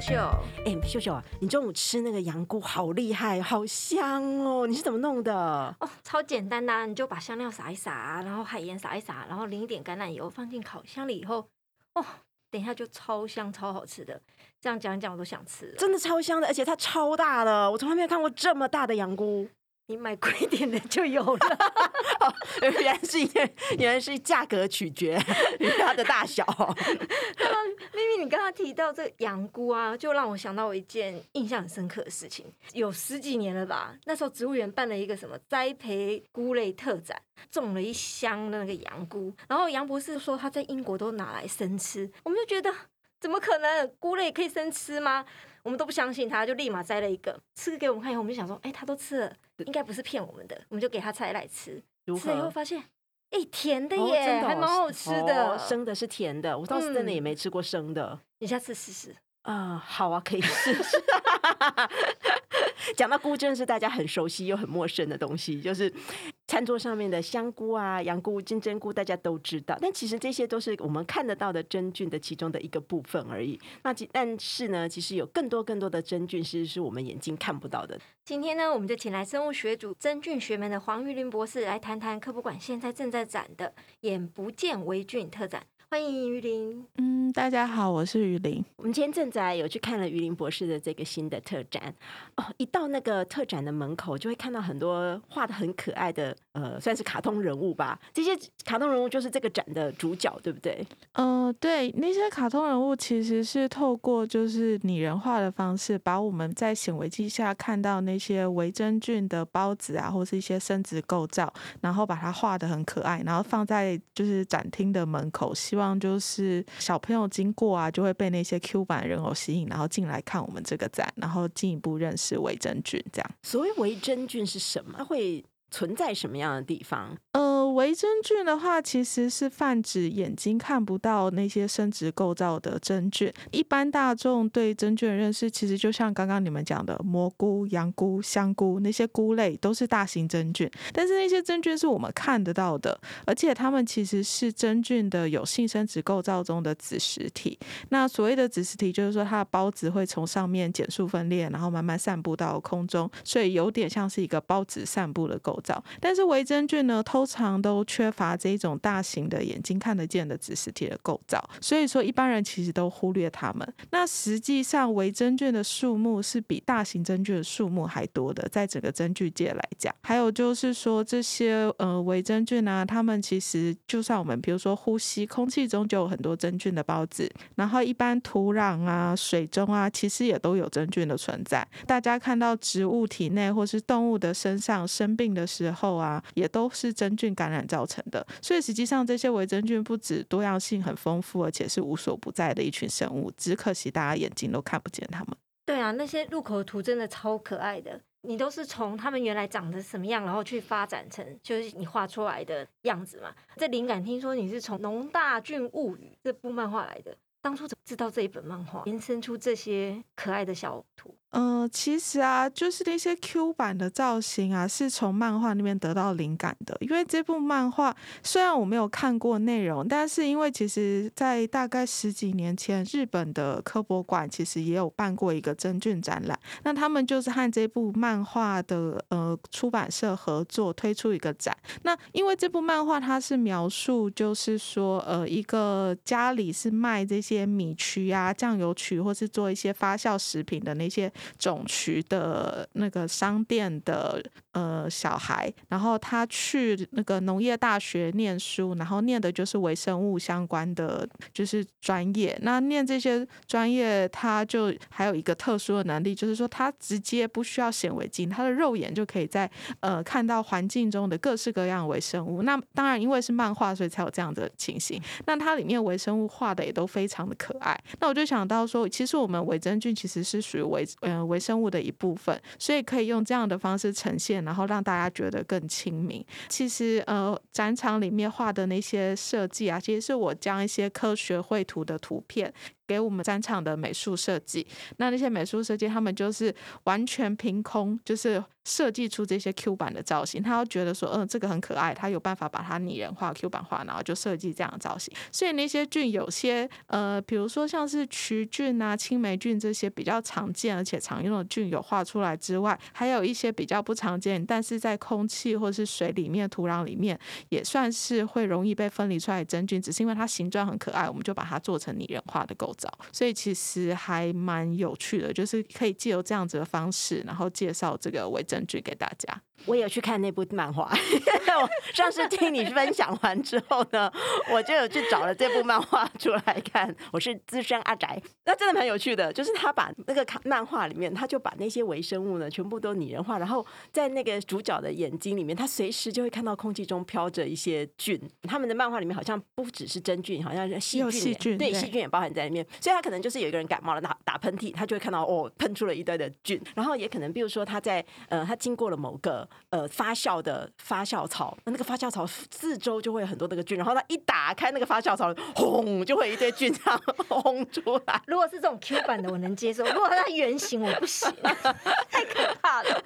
秀秀，哎，秀秀啊，你中午吃那个羊菇好厉害，好香哦！你是怎么弄的？哦，超简单的，你就把香料撒一撒，然后海盐撒一撒，然后淋一点橄榄油，放进烤箱里以后，哦，等一下就超香、超好吃的。这样讲一讲，我都想吃了。真的超香的，而且它超大的，我从来没有看过这么大的羊菇。你买贵一点的就有了，原来是因为原来是价格取决于它的大小。咪咪，你刚刚提到这羊菇啊，就让我想到一件印象很深刻的事情。有十几年了吧？那时候植物园办了一个什么栽培菇类特展，种了一箱的那个羊菇。然后杨博士说他在英国都拿来生吃，我们就觉得怎么可能？菇类可以生吃吗？我们都不相信他，就立马摘了一个吃给我们看以后，我们就想说，哎，他都吃了，应该不是骗我们的，我们就给他摘来吃。吃了以后发现，哎，甜的耶，还蛮好吃的。生的是甜的，我倒是真的也没吃过生的，你下次试试。啊，好啊，可以试试。讲到菇，真的是大家很熟悉又很陌生的东西，就是餐桌上面的香菇啊、羊菇、金针菇，大家都知道。但其实这些都是我们看得到的真菌的其中的一个部分而已。那但是呢，其实有更多更多的真菌，其实是我们眼睛看不到的。今天呢，我们就请来生物学组真菌学门的黄玉林博士来谈谈科普馆现在正在展的“眼不见微菌”特展。欢迎于林。嗯，大家好，我是于林。我们今天正在有去看了于林博士的这个新的特展哦，一到那个特展的门口，就会看到很多画的很可爱的，呃，算是卡通人物吧。这些卡通人物就是这个展的主角，对不对？嗯，对，那些卡通人物其实是透过就是拟人化的方式，把我们在显微镜下看到那些维真菌的孢子啊，或是一些生殖构造，然后把它画的很可爱，然后放在就是展厅的门口，希望就是小朋友经过啊，就会被那些 Q 版人偶吸引，然后进来看我们这个展，然后进一步认识微真菌。这样，所谓微真菌是什么？它会存在什么样的地方？呃微真菌的话，其实是泛指眼睛看不到那些生殖构造的真菌。一般大众对真菌的认识，其实就像刚刚你们讲的蘑菇、羊菇、香菇那些菇类，都是大型真菌。但是那些真菌是我们看得到的，而且它们其实是真菌的有性生殖构造中的子实体。那所谓的子实体，就是说它的孢子会从上面减速分裂，然后慢慢散布到空中，所以有点像是一个孢子散布的构造。但是微真菌呢，通常都缺乏这种大型的眼睛看得见的子实体的构造，所以说一般人其实都忽略它们。那实际上微真菌的数目是比大型真菌的数目还多的，在整个真菌界来讲。还有就是说这些呃微真菌啊，它们其实就算我们比如说呼吸空气中就有很多真菌的孢子，然后一般土壤啊、水中啊，其实也都有真菌的存在。大家看到植物体内或是动物的身上生病的时候啊，也都是真菌感染。造成的，所以实际上这些微真菌不止多样性很丰富，而且是无所不在的一群生物，只可惜大家眼睛都看不见它们。对啊，那些入口图真的超可爱的，你都是从他们原来长得什么样，然后去发展成就是你画出来的样子嘛？这灵感听说你是从《农大菌物语》这部漫画来的，当初怎么知道这一本漫画延伸出这些可爱的小图？嗯，其实啊，就是那些 Q 版的造型啊，是从漫画那边得到灵感的。因为这部漫画虽然我没有看过内容，但是因为其实在大概十几年前，日本的科博馆其实也有办过一个真菌展览。那他们就是和这部漫画的呃出版社合作推出一个展。那因为这部漫画它是描述，就是说呃一个家里是卖这些米曲啊、酱油曲，或是做一些发酵食品的那些。总渠的那个商店的呃小孩，然后他去那个农业大学念书，然后念的就是微生物相关的就是专业。那念这些专业，他就还有一个特殊的能力，就是说他直接不需要显微镜，他的肉眼就可以在呃看到环境中的各式各样微生物。那当然因为是漫画，所以才有这样的情形。那它里面微生物画的也都非常的可爱。那我就想到说，其实我们微真菌其实是属于微。嗯，微生物的一部分，所以可以用这样的方式呈现，然后让大家觉得更亲民。其实，呃，展场里面画的那些设计啊，其实是我将一些科学绘图的图片。给我们展场的美术设计。那那些美术设计，他们就是完全凭空，就是设计出这些 Q 版的造型。他要觉得说，嗯，这个很可爱，他有办法把它拟人化、Q 版化，然后就设计这样的造型。所以那些菌有些，呃，比如说像是曲菌啊、青霉菌这些比较常见而且常用的菌有画出来之外，还有一些比较不常见，但是在空气或是水里面、土壤里面也算是会容易被分离出来的真菌，只是因为它形状很可爱，我们就把它做成拟人化的构造。所以其实还蛮有趣的，就是可以借由这样子的方式，然后介绍这个伪真菌给大家。我有去看那部漫画，我上次听你分享完之后呢，我就有去找了这部漫画出来看。我是资深阿宅，那真的蛮有趣的，就是他把那个漫画里面，他就把那些微生物呢全部都拟人化，然后在那个主角的眼睛里面，他随时就会看到空气中飘着一些菌。他们的漫画里面好像不只是真菌，好像是细菌，细菌对细菌也包含在里面。所以他可能就是有一个人感冒了，打打喷嚏，他就会看到哦喷出了一堆的菌。然后也可能比如说他在呃他经过了某个呃发酵的发酵槽，那那个发酵槽四周就会有很多那个菌，然后他一打开那个发酵槽，轰就会一堆菌这样轰出来。如果是这种 Q 版的，我能接受；如果它圆形，我不行，太可怕了。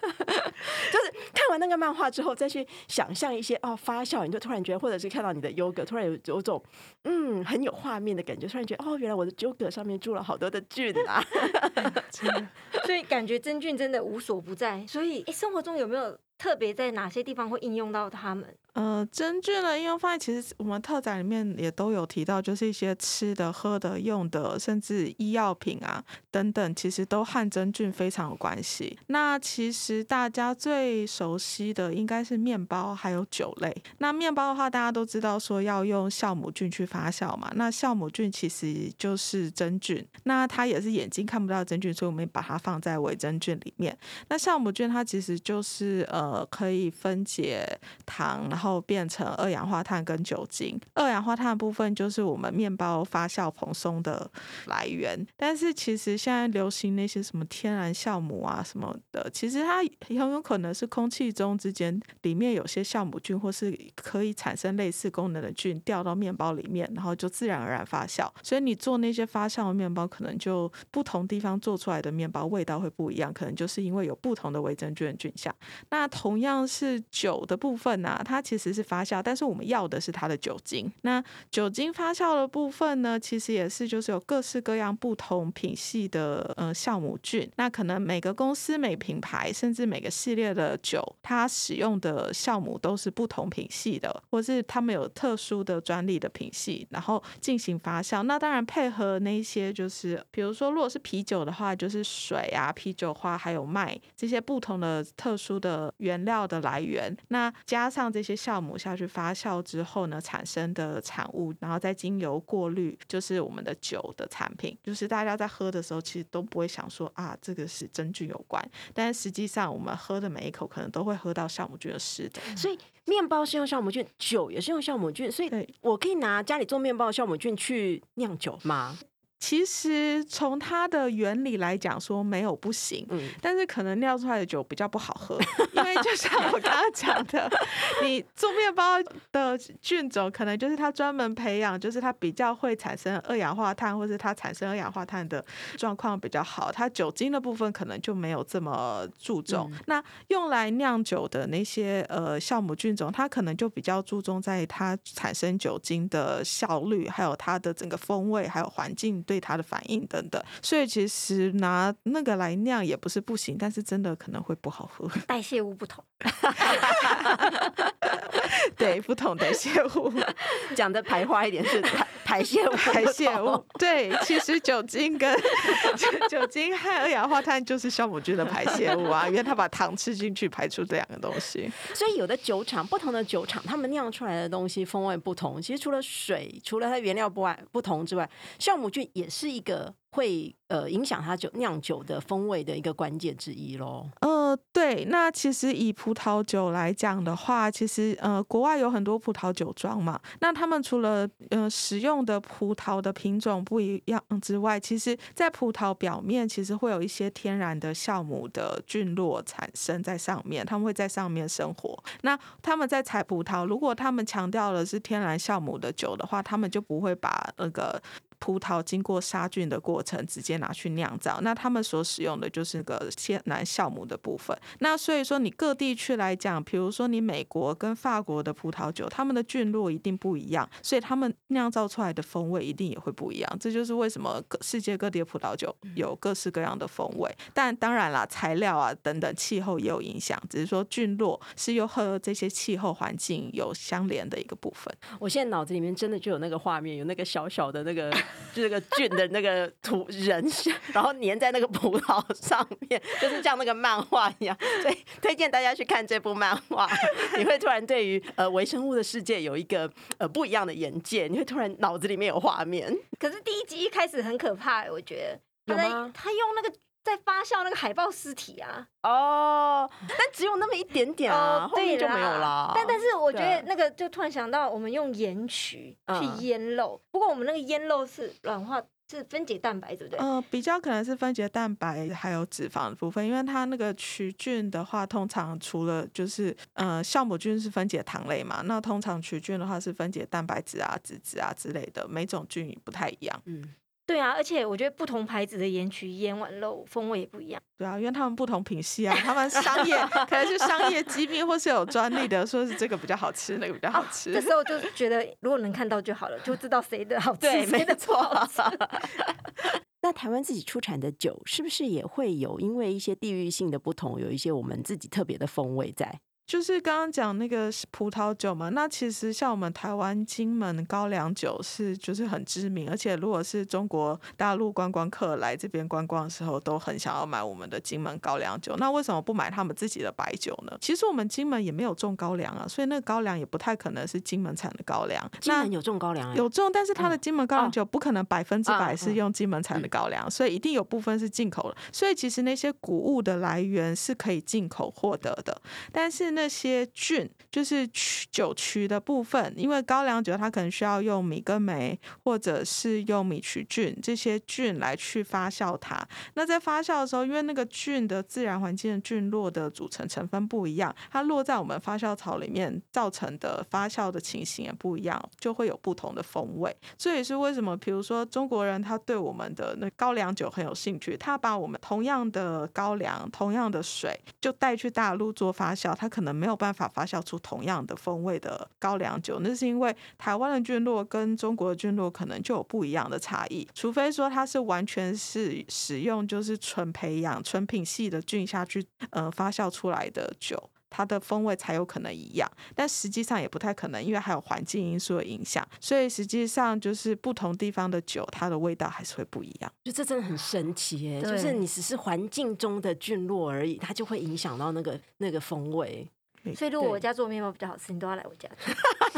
就是看完那个漫画之后，再去想象一些哦发酵，你就突然觉得，或者是看到你的优格，突然有有种嗯很有画面的感觉，突然觉得哦，原来我的优上面住了好多的菌啊。所以感觉真菌真的无所不在。所以，诶生活中有没有特别在哪些地方会应用到它们？呃，真菌的应用范围其实我们特展里面也都有提到，就是一些吃的、喝的、用的，甚至医药品啊等等，其实都和真菌非常有关系。那其实大家最熟悉的应该是面包还有酒类。那面包的话，大家都知道说要用酵母菌去发酵嘛。那酵母菌其实就是真菌，那它也是眼睛看不到真菌，所以我们把它放在伪真菌里面。那酵母菌它其实就是呃可以分解糖，然后变成二氧化碳跟酒精。二氧化碳的部分就是我们面包发酵蓬松的来源。但是其实现在流行那些什么天然酵母啊什么的，其实它很有可能是空气中之间里面有些酵母菌或是可以产生类似功能的菌掉到面包里面，然后就自然而然发酵。所以你做那些发酵的面包，可能就不同地方做出来的面包味道会不一样，可能就是因为有不同的微真菌的菌相。那同样是酒的部分呢、啊，它其实是发酵，但是我们要的是它的酒精。那酒精发酵的部分呢，其实也是就是有各式各样不同品系的呃酵母菌。那可能每个公司、每品牌，甚至每个系列的酒，它使用的酵母都是不同品系的，或是他们有特殊的专利的品系，然后进行发酵。那当然配合那些就是，比如说如果是啤酒的话，就是水啊、啤酒花还有麦这些不同的特殊的原料的来源。那加上这些酵母下去发酵之后呢，产生的产物，然后再经由过滤，就是我们的酒的产品。就是大家在喝的时候，其实都不会想说啊，这个是真菌有关，但是实际上我们喝的每一口可能都会喝到酵母菌的湿的。所以面包是用酵母菌，酒也是用酵母菌，所以我可以拿家里做面包的酵母菌去酿酒吗？其实从它的原理来讲，说没有不行，嗯，但是可能酿出来的酒比较不好喝，因为就像我刚刚讲的，你做面包的菌种可能就是它专门培养，就是它比较会产生二氧化碳，或是它产生二氧化碳的状况比较好，它酒精的部分可能就没有这么注重。那用来酿酒的那些呃酵母菌种，它可能就比较注重在它产生酒精的效率，还有它的整个风味，还有环境对它的反应等等。所以其实拿那个来酿也不是不行，但是真的可能会不好喝。代谢物不同，对，不同的谢物，讲的排花一点是排排泄物，排泄物。对，其实酒精跟 酒精和二氧化碳就是酵母菌的排泄物啊，因为它把糖吃进去排出这两个东西。所以有的酒厂，不同的酒厂，他们酿出来的东西风味不同。其实除了水，除了它原料不外不同之外，酵母菌也是一个会呃影响它酒酿酒的风味的一个关键之一喽。呃，对，那其实以葡萄酒来讲的话，其实呃，国外有很多葡萄酒庄嘛，那他们除了呃使用的葡萄的品种不一样之外，其实在葡萄表面其实会有一些天然的酵母的菌落产生在上面，他们会在上面生活。那他们在采葡萄，如果他们强调的是天然酵母的酒的话，他们就不会把那个葡萄经过杀菌的过程直接拿去酿造。那他们所使用的就是那个天然酵母的部分。那所以说，你各地区来讲，比如说你美国跟法国的葡萄酒，他们的菌落一定不一样，所以他们酿造出来的风味一定也会不一样。这就是为什么各世界各地的葡萄酒有各式各样的风味。但当然啦，材料啊等等气候也有影响，只是说菌落是又和这些气候环境有相连的一个部分。我现在脑子里面真的就有那个画面，有那个小小的那个就那个菌的那个土人，然后粘在那个葡萄上面，就是像那个漫画一样。所以推荐大家去看这部漫画，你会突然对于呃微生物的世界有一个呃不一样的眼界，你会突然脑子里面有画面。可是第一集一开始很可怕、我觉得他在有吗他用那个在发酵那个海豹尸体啊，哦，但只有那么一点点啊，哦后面就没有对啦。但但是我觉得那个就突然想到，我们用盐曲嗯去腌肉，不过我们那个腌肉是软化，是分解蛋白，对不对？呃，比较可能是分解蛋白还有脂肪的部分，因为它那个曲菌的话，通常除了就是呃酵母菌是分解糖类嘛，那通常曲菌的话是分解蛋白质啊、脂质啊之类的，每种菌也不太一样。嗯，对啊，而且我觉得不同牌子的盐焗腌完肉风味也不一样。对啊，因为他们不同品系啊，他们商业 可能是商业机密或是有专利的，说是这个比较好吃，那个比较好吃。这时候就觉得，如果能看到就好了，就知道谁的好 吃，对，没谁的不错好吃。。那台湾自己出产的酒，是不是也会有因为一些地域性的不同，有一些我们自己特别的风味在？就是刚刚讲那个葡萄酒嘛，那其实像我们台湾金门高粱酒是就是很知名，而且如果是中国大陆观光客来这边观光的时候，都很想要买我们的金门高粱酒。那为什么不买他们自己的白酒呢？其实我们金门也没有种高粱啊，所以那个高粱也不太可能是金门产的高粱。那金门有种高粱哎，有种，但是它的嗯金门高粱哦酒不可能百分之百是用金门产的高粱，所以一定有部分是进口的。所以其实那些谷物的来源是可以进口获得的，但是那那些菌就是曲酒曲的部分，因为高粱酒它可能需要用米根酶或者是用米曲菌这些菌来去发酵它。那在发酵的时候，因为那个菌的自然环境的菌落的组成成分不一样，它落在我们发酵槽里面造成的发酵的情形也不一样，就会有不同的风味。这也是为什么，比如说中国人他对我们的那高粱酒很有兴趣，他把我们同样的高粱、同样的水就带去大陆做发酵，他可能没有办法发酵出同样的风味的高粱酒，那是因为台湾的菌落跟中国的菌落可能就有不一样的差异，除非说它是完全是使用就是纯培养、纯品系的菌下去呃发酵出来的酒。它的风味才有可能一样，但实际上也不太可能，因为还有环境因素的影响，所以实际上就是不同地方的酒，它的味道还是会不一样。就这真的很神奇耶！对就是你只是环境中的菌落而已，它就会影响到那个那个风味。所以如果我家做面包比较好吃，你都要来我家吃。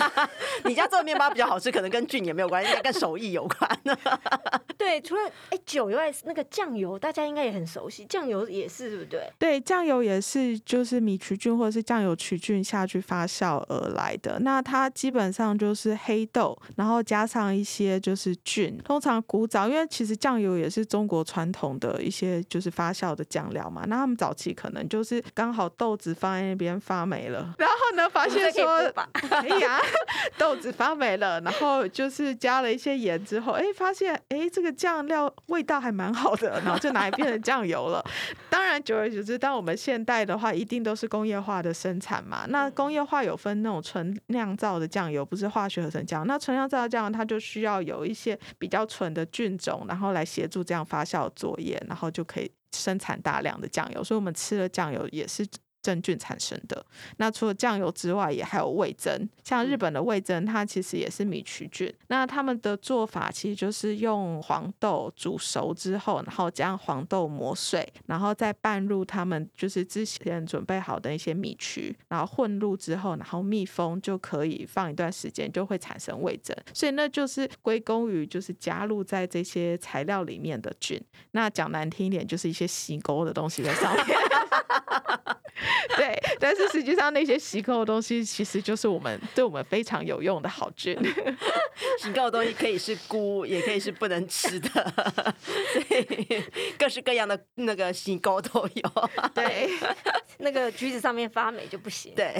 你家做的面包比较好吃，可能跟菌也没有关系，应该跟手艺有关。对，除了哎酒以外，那个酱油大家应该也很熟悉，酱油也是对不对？对，酱油也是就是米曲菌或者是酱油曲菌下去发酵而来的。那它基本上就是黑豆，然后加上一些就是菌。通常古早，因为其实酱油也是中国传统的一些就是发酵的酱料嘛。那他们早期可能就是刚好豆子放在那边发霉了，然后呢发现说？哎呀，豆子发霉了，然后就是加了一些盐之后，哎，发现哎这个酱料味道还蛮好的，然后就拿来变成酱油了。当然，久而久之，当我们现代的话，一定都是工业化的生产嘛。那工业化有分那种纯酿造的酱油，不是化学合成酱。那纯酿造的酱油，它就需要有一些比较纯的菌种，然后来协助这样发酵作业，然后就可以生产大量的酱油。所以我们吃的酱油也是。真菌产生的。那除了酱油之外，也还有味增，像日本的味增，它其实也是米曲菌。那他们的做法其实就是用黄豆煮熟之后，然后将黄豆磨碎，然后再拌入他们就是之前准备好的一些米曲，然后混入之后，然后密封就可以放一段时间，就会产生味增。所以那就是归功于就是加入在这些材料里面的菌。那讲难听一点，就是一些吸沟的东西在上面。对，但是实际上那些洗垢的东西，其实就是我们对我们非常有用的好菌。洗垢的东西可以是菇，也可以是不能吃的，所以各式各样的那个洗垢都有。对 那个橘子上面发霉就不行。对，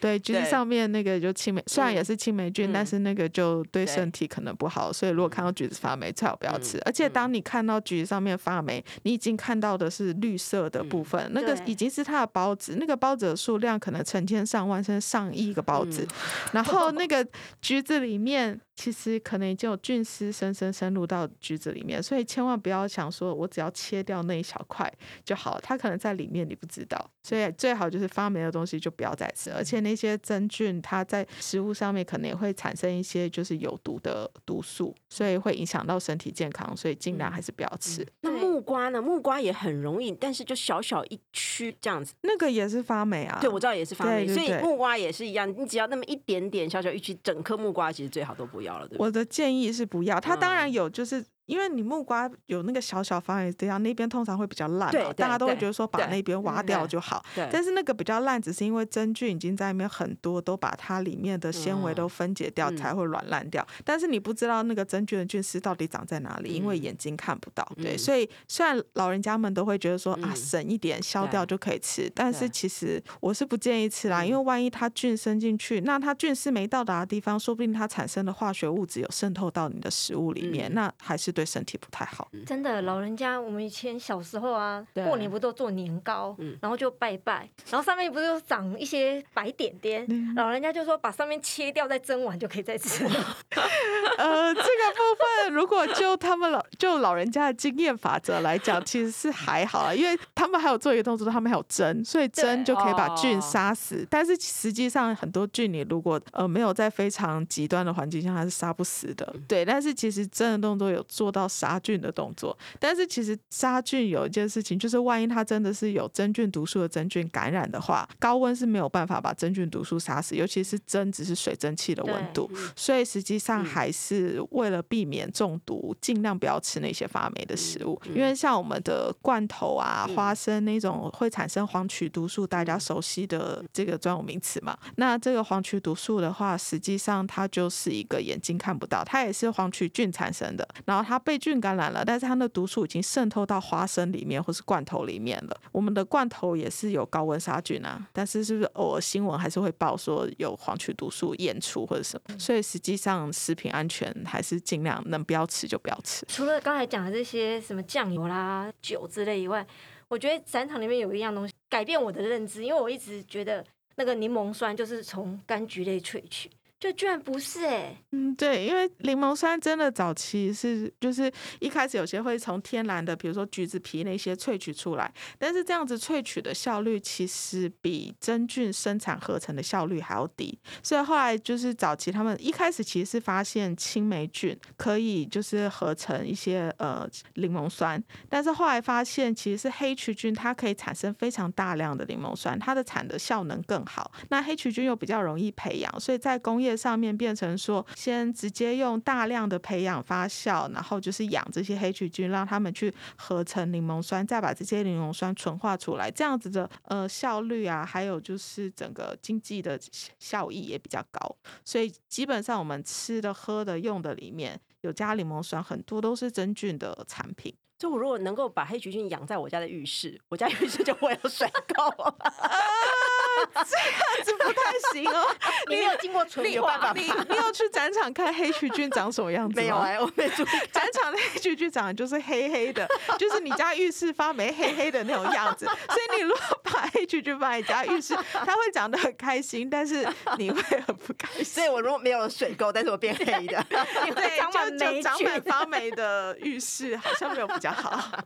对，橘子上面那个就青霉，虽然也是青霉菌，嗯但是那个就对对身体可能不好，所以如果看到橘子发霉，最好不要吃。而且当你看到橘子上面发霉，你已经看到的是绿色的部分，那个已经是它的孢子，那个包子的数量可能成千上万甚至上亿个包子，然后 那个橘子里面。其实可能已经有菌丝深深深入到橘子里面，所以千万不要想说我只要切掉那一小块就好，它可能在里面你不知道，所以最好就是发霉的东西就不要再吃，而且那些真菌它在食物上面可能也会产生一些就是有毒的毒素，所以会影响到身体健康，所以尽量还是不要吃。那木瓜呢？木瓜也很容易，但是就小小一区这样子。那个也是发霉啊，对，我知道也是发霉，对对对所以木瓜也是一样，你只要那么一点点小小一区，整颗木瓜其实最好都不要了，对不对？我的建议是不要，他当然嗯有，就是因为你木瓜有那个小小发霉这样，那边通常会比较烂嘛，对对大家都会对觉得说把那边挖掉就好。对，但是那个比较烂，只是因为真菌已经在里面很多，都把它里面的纤维都分解掉，嗯才会软烂掉。但是你不知道那个真菌的菌丝到底长在哪里，因为嗯眼睛看不到。对，嗯所以虽然老人家们都会觉得说啊，嗯省一点消掉就可以吃，但是其实我是不建议吃啦，嗯因为万一它菌生进去，那它菌丝没到达的地方，说不定它产生的化学物质有渗透到你的食物里面，嗯那还是对身体不太好。真的，老人家，我们以前小时候啊，过年不都做年糕，嗯然后就拜拜，然后上面不是有长一些白点点，嗯老人家就说把上面切掉再蒸完就可以再吃了。呃，这个部分如果就他们老就老人家的经验法则来讲，其实是还好啊，因为他们还有做一个动作，他们还有蒸，所以蒸就可以把菌哦杀死。但是实际上很多菌你如果呃没有在非常极端的环境下，它是杀不死的。对，但是其实蒸的动作有做到杀菌的动作，但是其实杀菌有一件事情，就是万一它真的是有真菌毒素的真菌感染的话，高温是没有办法把真菌毒素杀死，尤其是蒸只是水蒸气的温度。所以实际上嗯还是为了避免中毒，尽量不要吃那些发霉的食物。嗯因为像我们的罐头啊、嗯花生那种会产生黄曲毒素，大家熟悉的这个专有名词嘛。那这个黄曲毒素的话，实际上它就是一个眼睛看不到，它也是黄曲菌产生的。然后它被菌感染了，但是它的毒素已经渗透到花生里面或是罐头里面了。我们的罐头也是有高温杀菌啊，但是是不是偶尔新闻还是会报说有黄曲毒素验出或者什么？所以实际上食品安全还是尽量能不要吃就不要吃。除了刚才讲的这些什么酱油啦、酒之类以外，我觉得展场里面有一样东西改变我的认知，因为我一直觉得那个柠檬酸就是从柑橘类萃取，就居然不是哎、嗯，对，因为柠檬酸真的早期是就是一开始有些会从天然的，比如说橘子皮那些萃取出来，但是这样子萃取的效率其实比真菌生产合成的效率还要低，所以后来就是早期他们一开始其实是发现青霉菌可以就是合成一些呃柠檬酸，但是后来发现其实是黑曲菌它可以产生非常大量的柠檬酸，它的产的效能更好。那黑曲菌又比较容易培养，所以在工业上面变成说，先直接用大量的培养发酵，然后就是养这些黑曲菌，让它们去合成柠檬酸，再把这些柠檬酸纯化出来，这样子的呃效率啊，还有就是整个经济的效益也比较高。所以基本上我们吃的、喝的、用的里面有加柠檬酸，很多都是真菌的产品。就我如果能够把黑曲菌养在我家的浴室，我家浴室就会有水垢。这样子不太行哦。你没有经过纯有办法化，你你有去展场看黑曲菌长什么样子吗？没有哎、我没注意。展场的黑曲菌长得就是黑黑的，就是你家浴室发霉黑黑的那种样子。所以你如果把黑曲菌放在你家浴室，他会长得很开心，但是 你会很不开心。所以我如果没有水垢，但是我变黑的，对，长满霉就就长满发霉的浴室好像没有比较好。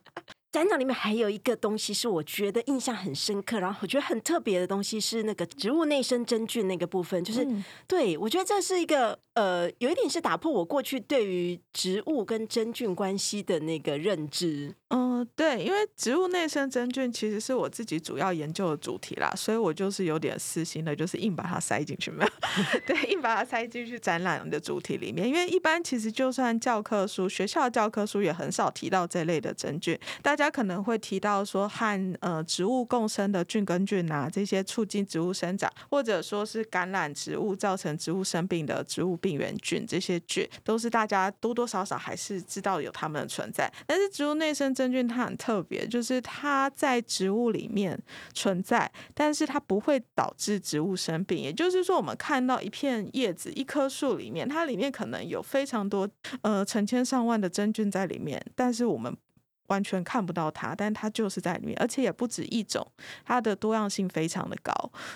展场里面还有一个东西是我觉得印象很深刻，然后我觉得很特别的东西是那个植物内生真菌那个部分，就是、嗯对我觉得这是一个呃，有一点是打破我过去对于植物跟真菌关系的那个认知。嗯，对，因为植物内生真菌其实是我自己主要研究的主题啦，所以我就是有点私心的，就是硬把它塞进去，没有？对，硬把它塞进去展览的主题里面。因为一般其实就算教科书，学校教科书也很少提到这类的真菌，大家可能会提到说和呃植物共生的菌根菌啊，这些促进植物生长，或者说是感染植物造成植物生病的植物病原菌，这些菌都是大家多多少少还是知道有它们的存在。但是植物内生真菌它很特别，就是它在植物里面存在，但是它不会导致植物生病。也就是说，我们看到一片叶子、一棵树里面，它里面可能有非常多呃成千上万的真菌在里面，但是我们。完全看不到它，但它就是在里面，而且也不止一种，它的多样性非常的高，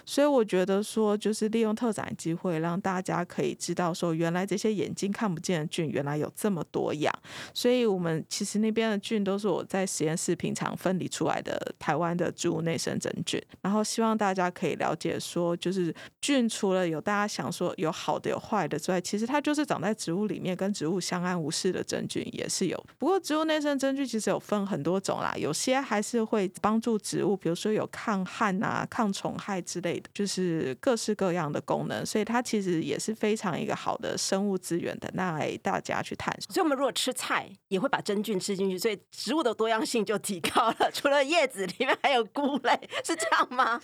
所以我觉得说，就是利用特展机会，让大家可以知道说，原来这些眼睛看不见的菌，原来有这么多样。所以我们其实那边的菌都是我在实验室平常分离出来的台湾的植物内生真菌，然后希望大家可以了解说，就是菌除了有大家想说有好的有坏的之外，其实它就是长在植物里面跟植物相安无事的真菌也是有。不过植物内生真菌其实有。分很多种啦，有些还是会帮助植物，比如说有抗旱啊、抗虫害之类的，就是各式各样的功能，所以它其实也是非常一个好的生物资源的，那来大家去探索。所以，我们如果吃菜，也会把真菌吃进去，所以植物的多样性就提高了。除了叶子里面还有菇类，是这样吗？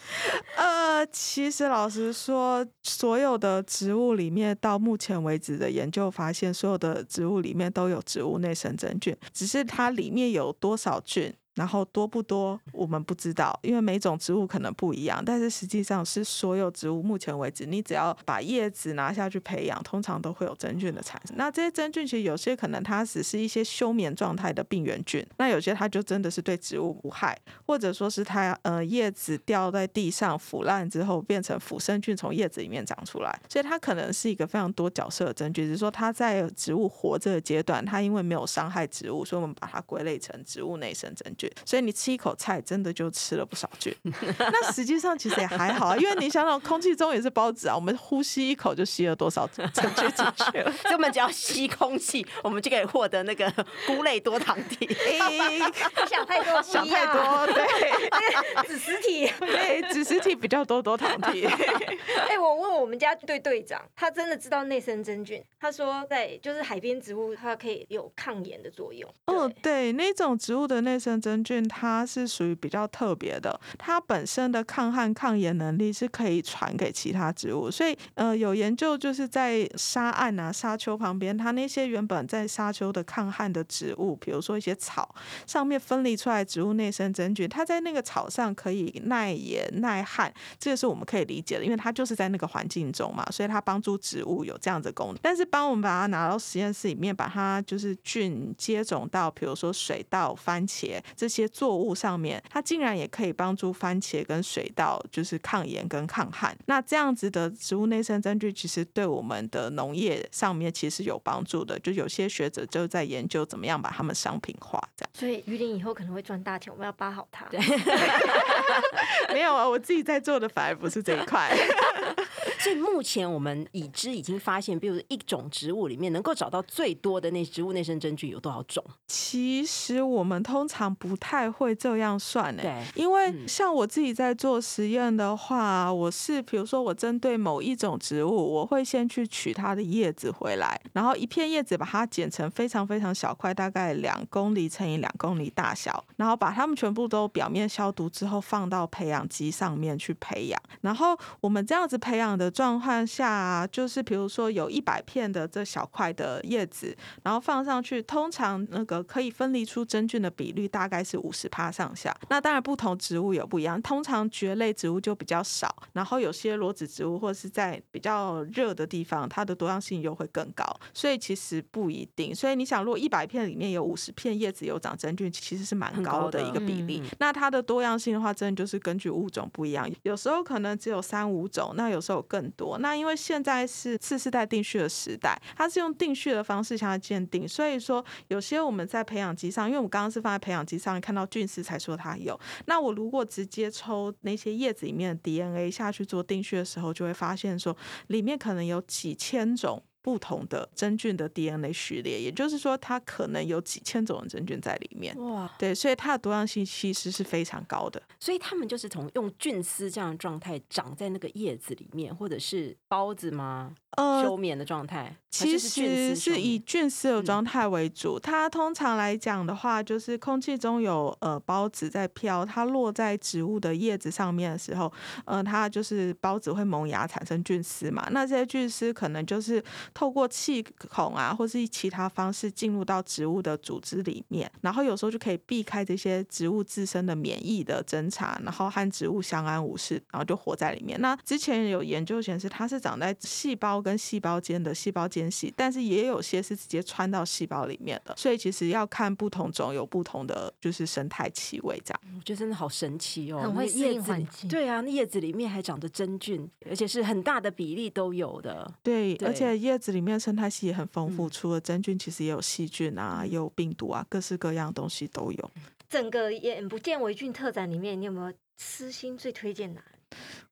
呃，其实老实说，所有的植物里面，到目前为止的研究发现，所有的植物里面都有植物内生真菌，只是它里面有。有多少卷？然后多不多，我们不知道，因为每种植物可能不一样。但是实际上是所有植物，目前为止，你只要把叶子拿下去培养，通常都会有真菌的产生。那这些真菌其实有些可能它只是一些休眠状态的病原菌，那有些它就真的是对植物无害，或者说是它呃叶子掉在地上腐烂之后变成腐生菌从叶子里面长出来，所以它可能是一个非常多角色的真菌。只是说它在植物活着的阶段，它因为没有伤害植物，所以我们把它归类成植物内生真菌。所以你吃一口菜，真的就吃了不少菌。那实际上其实也还好啊，因为你想想，空气中也是孢子啊，我们呼吸一口就吸了多少 真菌进去了。所以我们只要吸空气，我们就可以获得那个菇类多糖体。想太多，想太多，对，子实体，对，子实体比较多多糖体。哎，我问我们家队队长，他真的知道内生真菌，他说在就是海边植物，它可以有抗炎的作用。哦，对，那种植物的内生真真菌，它是属于比较特别的，它本身的抗旱抗炎能力是可以传给其他植物，所以呃有研究就是在沙岸啊、沙丘旁边，它那些原本在沙丘的抗旱的植物，比如说一些草上面分离出来植物内生真菌，它在那个草上可以耐盐耐旱，这个是我们可以理解的，因为它就是在那个环境中嘛，所以它帮助植物有这样的功能。但是帮我们把它拿到实验室里面，把它就是菌接种到比如说水稻、番茄。这些作物上面，它竟然也可以帮助番茄跟水稻，就是抗炎跟抗旱。那这样子的植物内生真菌，其实对我们的农业上面其实有帮助的。就有些学者就在研究怎么样把它们商品化，这样。所以鱼鳞以后可能会赚大钱，我们要扒好它。对，没有啊，我自己在做的反而不是这一块。所以目前我们已知已经发现，比如一种植物里面能够找到最多的那植物内生真菌有多少种？其实我们通常不太会这样算诶，对，因为像我自己在做实验的话，我是比如说我针对某一种植物，我会先去取它的叶子回来，然后一片叶子把它剪成非常非常小块，大概两公里乘以两公里大小，然后把它们全部都表面消毒之后放到培养基上面去培养，然后我们这样子培养的。状况下，就是比如说有一百片的这小块的叶子，然后放上去，通常那个可以分离出真菌的比率大概是五十帕上下。那当然不同植物有不一样，通常蕨类植物就比较少，然后有些裸子植物或者是在比较热的地方，它的多样性又会更高。所以其实不一定。所以你想，如果一百片里面有五十片叶子有长真菌，其实是蛮高的一个比例。那它的多样性的话，真的就是根据物种不一样，有时候可能只有三五种，那有时候更。很多，那因为现在是次世代定序的时代，它是用定序的方式向它鉴定，所以说有些我们在培养基上，因为我们刚刚是放在培养基上看到菌丝才说它有，那我如果直接抽那些叶子里面的 DNA 下去做定序的时候，就会发现说里面可能有几千种。不同的真菌的 DNA 序列，也就是说，它可能有几千种的真菌在里面。哇，对，所以它的多样性其实是非常高的。所以他们就是从用菌丝这样的状态长在那个叶子里面，或者是孢子吗？呃，休眠的状态，其实是是以菌丝的状态为主。它通常来讲的话，就是空气中有呃孢子在飘，它落在植物的叶子上面的时候，呃，它就是孢子会萌芽产生菌丝嘛。那这些菌丝可能就是透过气孔啊，或是其他方式进入到植物的组织里面，然后有时候就可以避开这些植物自身的免疫的侦查，然后和植物相安无事，然后就活在里面。那之前有研究显示，它是长在细胞。跟细胞间的细胞间隙，但是也有些是直接穿到细胞里面的，所以其实要看不同种有不同的就是生态气味这样。我觉得真的好神奇哦，很会适应环境。对啊，那叶子里面还长着真菌，而且是很大的比例都有的。对，而且叶子里面生态系也很丰富，除了真菌，其实也有细菌啊，也有病毒啊，各式各样东西都有。整个眼不见为菌特展里面，你有没有私心最推荐哪？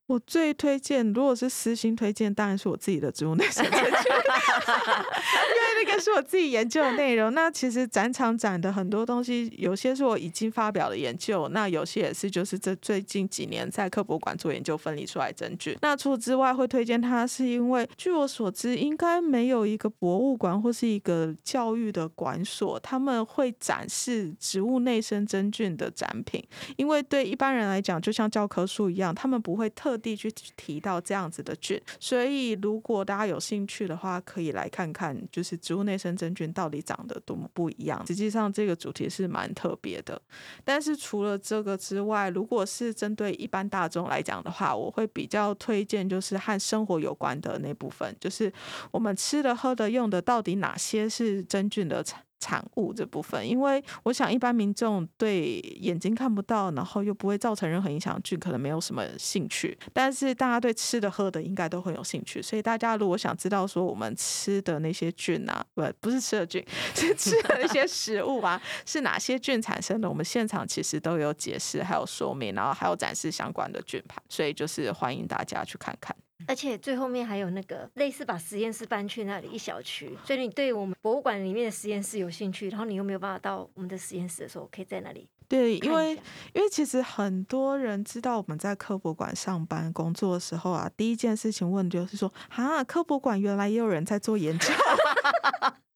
我最推荐，如果是私心推荐，当然是我自己的植物内生真菌，因为那个是我自己研究的内容。那其实展场展的很多东西，有些是我已经发表的研究，那有些也是就是这最近几年在科博馆做研究分离出来真菌。那除此之外，会推荐它，是因为据我所知，应该没有一个博物馆或是一个教育的馆所，他们会展示植物内生真菌的展品。因为对一般人来讲，就像教科书一样，他们不会特地去提到这样子的菌，所以如果大家有兴趣的话，可以来看看，就是植物内生真菌到底长得多么不一样。实际上这个主题是蛮特别的。但是除了这个之外，如果是针对一般大众来讲的话，我会比较推荐就是和生活有关的那部分，就是我们吃的、喝的、用的，到底哪些是真菌的产。产物这部分，因为我想一般民众对眼睛看不到，然后又不会造成任何影响菌，可能没有什么兴趣。但是大家对吃的喝的应该都很有兴趣，所以大家如果想知道说我们吃的那些菌啊，不不是吃的菌，是吃的那些食物啊，是哪些菌产生的，我们现场其实都有解释，还有说明，然后还有展示相关的菌盘，所以就是欢迎大家去看看。而且最后面还有那个类似把实验室搬去那里一小区，所以你对我们博物馆里面的实验室有兴趣，然后你又没有办法到我们的实验室的时候，可以在那里。对，因为因为其实很多人知道我们在科博馆上班工作的时候啊，第一件事情问就是说啊，科博馆原来也有人在做研究。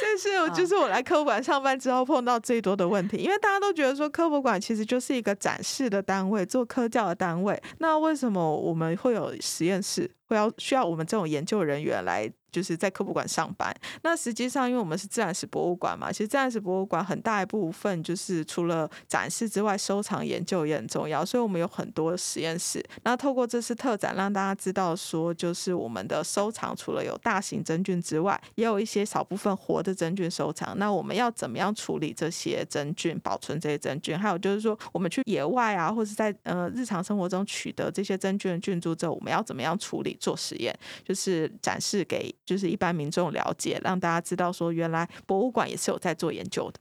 这是就是我来科博馆上班之后碰到最多的问题，因为大家都觉得说科博馆其实就是一个展示的单位，做科教的单位，那为什么我们会有实验室，会要需要我们这种研究人员来？就是在科普馆上班。那实际上，因为我们是自然史博物馆嘛，其实自然史博物馆很大一部分就是除了展示之外，收藏研究也很重要。所以我们有很多实验室。那透过这次特展，让大家知道说，就是我们的收藏除了有大型真菌之外，也有一些少部分活的真菌收藏。那我们要怎么样处理这些真菌，保存这些真菌？还有就是说，我们去野外啊，或者在呃日常生活中取得这些真菌的菌株之后，我们要怎么样处理做实验？就是展示给。就是一般民众了解，让大家知道说，原来博物馆也是有在做研究的。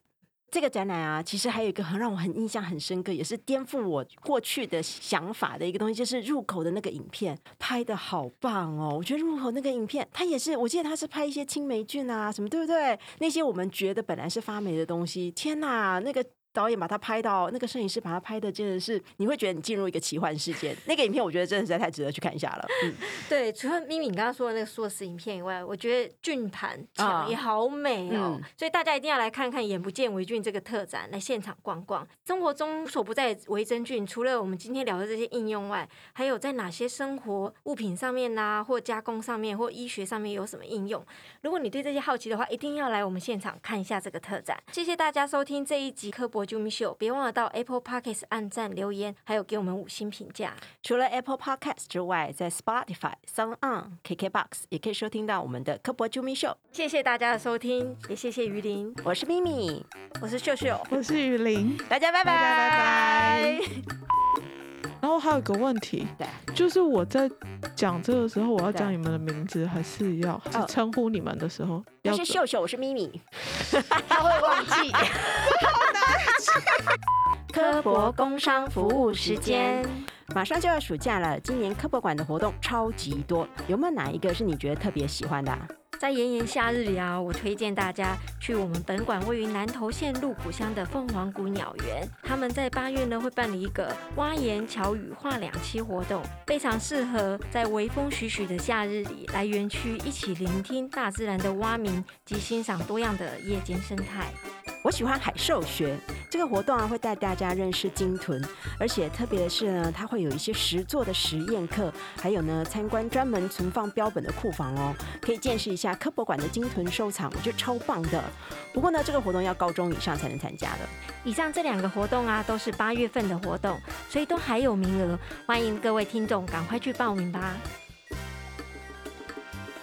这个展览啊，其实还有一个很让我很印象很深刻，也是颠覆我过去的想法的一个东西，就是入口的那个影片拍的好棒哦！我觉得入口那个影片，它也是，我记得它是拍一些青霉菌啊什么，对不对？那些我们觉得本来是发霉的东西，天哪，那个。导演把它拍到，那个摄影师把它拍的，真的是你会觉得你进入一个奇幻世界。那个影片我觉得真的实在太值得去看一下了。嗯，对，除了咪咪你刚刚说的那个硕士影片以外，我觉得俊盘墙也好美哦，所以大家一定要来看看“眼不见为俊”这个特展，来现场逛逛。生活中所不在为真菌，除了我们今天聊的这些应用外，还有在哪些生活物品上面呐，或加工上面，或医学上面有什么应用？如果你对这些好奇的话，一定要来我们现场看一下这个特展。谢谢大家收听这一集科博。啾咪秀，别忘了到 Apple Podcast 按赞留言，还有给我们五星评价。除了 Apple Podcast 之外，在 Spotify、Sound On、KKBox 也可以收听到我们的科博啾咪秀。谢谢大家的收听，也谢谢于林，我是咪咪，我是秀秀，我是雨林，大家拜拜，拜拜。然后还有个问题，就是我在讲这个时候，我要讲你们的名字，还是要称呼你们的时候？我是秀秀，我是咪咪，他会忘记。科博工商服务时间，马上就要暑假了，今年科博馆的活动超级多，有没有哪一个是你觉得特别喜欢的？在炎炎夏日里啊，我推荐大家去我们本馆位于南投县鹿谷乡的凤凰谷鸟园。他们在八月呢会办理一个蛙言巧语画两栖活动，非常适合在微风徐徐的夏日里来园区一起聆听大自然的蛙鸣及欣赏多样的夜间生态。我喜欢海兽学这个活动啊，会带大家认识鲸豚，而且特别的是呢，它会有一些实作的实验课，还有呢参观专门存放标本的库房哦，可以见识一下科博馆的鲸豚收藏，我觉得超棒的。不过呢，这个活动要高中以上才能参加的。以上这两个活动啊，都是八月份的活动，所以都还有名额，欢迎各位听众赶快去报名吧。